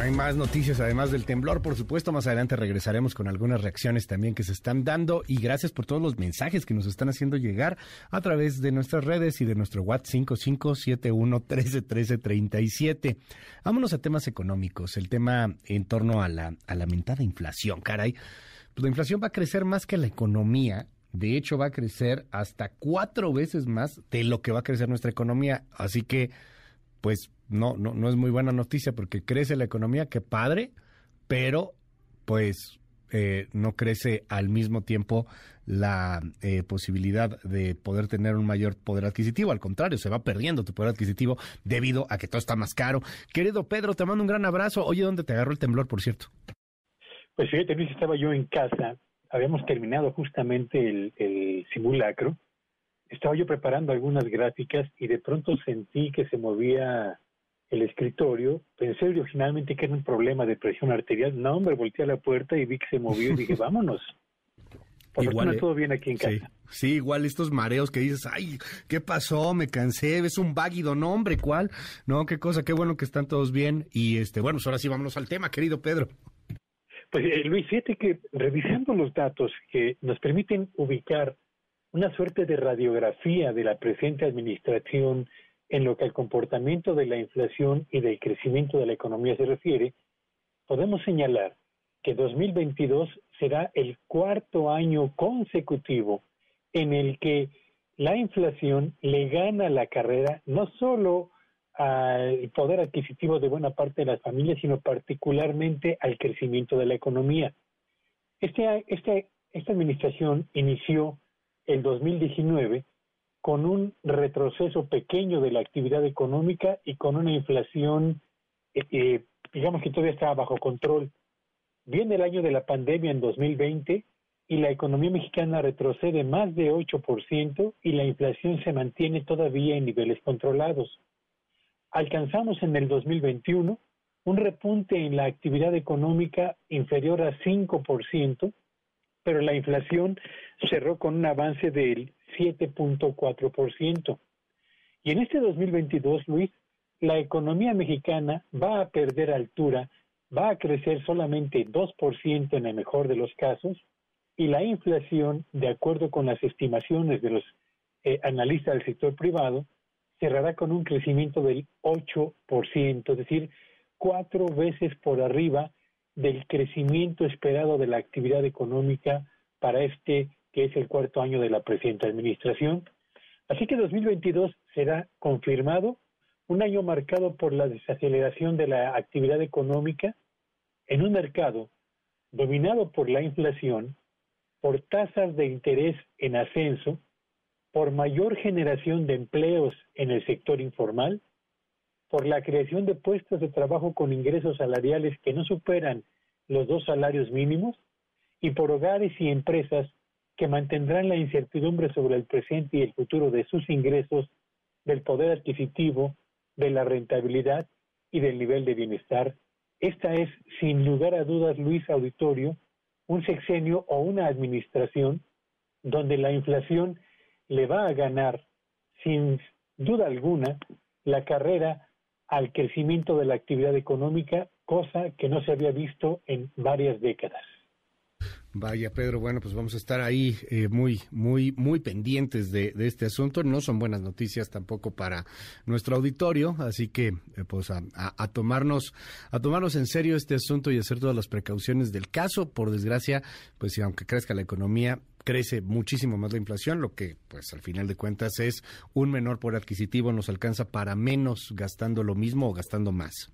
Hay más noticias además del temblor, por supuesto. Más adelante regresaremos con algunas reacciones también que se están dando y gracias por todos los mensajes que nos están haciendo llegar a través de nuestras redes y de nuestro WhatsApp 5571131337. Vámonos a temas económicos, el tema en torno a la, a inflación, caray. Pues la inflación va a crecer más que la economía. De hecho, va a crecer hasta cuatro veces más de lo que va a crecer nuestra economía. Así que, pues no, no, no es muy buena noticia porque crece la economía, que padre, pero pues eh, no crece al mismo tiempo la eh, posibilidad de poder tener un mayor poder adquisitivo. Al contrario, se va perdiendo tu poder adquisitivo debido a que todo está más caro. Querido Pedro, te mando un gran abrazo. Oye, ¿dónde te agarró el temblor, por cierto? Pues fíjate, Luis, estaba yo en casa. Habíamos terminado justamente el, el simulacro. Estaba yo preparando algunas gráficas y de pronto sentí que se movía el escritorio, pensé originalmente que era un problema de presión arterial, no, hombre, volteé a la puerta y vi que se movió y dije, vámonos. Por igual, todo bien aquí en casa. Sí, igual estos mareos que dices, ay, ¿qué pasó? Me cansé, es un váguido, no, hombre, ¿cuál? No, qué cosa, qué bueno que están todos bien. Y este, bueno, pues ahora sí vámonos al tema, querido Pedro. Pues eh, Luis, fíjate que revisando los datos que nos permiten ubicar una suerte de radiografía de la presente administración en lo que al comportamiento de la inflación y del crecimiento de la economía se refiere, podemos señalar que 2022 será el cuarto año consecutivo en el que la inflación le gana la carrera no solo al poder adquisitivo de buena parte de las familias, sino particularmente al crecimiento de la economía. Este, este, esta administración inició el 2019 con un retroceso pequeño de la actividad económica y con una inflación, eh, eh, digamos que todavía estaba bajo control. Viene el año de la pandemia en 2020 y la economía mexicana retrocede más de 8% y la inflación se mantiene todavía en niveles controlados. Alcanzamos en el 2021 un repunte en la actividad económica inferior a 5%, pero la inflación cerró con un avance del 7.4%. Y en este 2022, Luis, la economía mexicana va a perder altura, va a crecer solamente 2% en el mejor de los casos, y la inflación, de acuerdo con las estimaciones de los eh, analistas del sector privado, cerrará con un crecimiento del 8%, es decir, cuatro veces por arriba del crecimiento esperado de la actividad económica para este que es el cuarto año de la presente administración. Así que 2022 será confirmado un año marcado por la desaceleración de la actividad económica en un mercado dominado por la inflación, por tasas de interés en ascenso, por mayor generación de empleos en el sector informal, por la creación de puestos de trabajo con ingresos salariales que no superan los dos salarios mínimos y por hogares y empresas que mantendrán la incertidumbre sobre el presente y el futuro de sus ingresos, del poder adquisitivo, de la rentabilidad y del nivel de bienestar. Esta es, sin lugar a dudas, Luis Auditorio, un sexenio o una administración donde la inflación le va a ganar, sin duda alguna, la carrera al crecimiento de la actividad económica, cosa que no se había visto en varias décadas. Vaya, Pedro, bueno, pues vamos a estar ahí eh, muy, muy, muy pendientes de, este asunto. No son buenas noticias tampoco para nuestro auditorio, así que, eh, pues, a, tomarnos, a tomarnos en serio este asunto y hacer todas las precauciones del caso. Por desgracia, pues, aunque crezca la economía, crece muchísimo más la inflación, lo que, pues, al final de cuentas es un menor por adquisitivo, nos alcanza para menos gastando lo mismo o gastando más.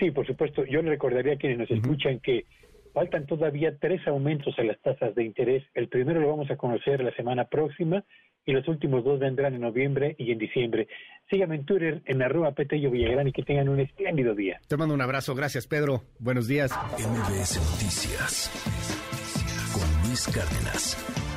Sí, por supuesto. Yo le recordaría a quienes nos escuchan que Faltan todavía tres aumentos en las tasas de interés. El primero lo vamos a conocer la semana próxima y los últimos dos vendrán en noviembre y en diciembre. Síganme en Twitter en arroba Petello Villagrán y que tengan un espléndido día. Te mando un abrazo. Gracias, Pedro. Buenos días. MBS Noticias con Luis Cárdenas.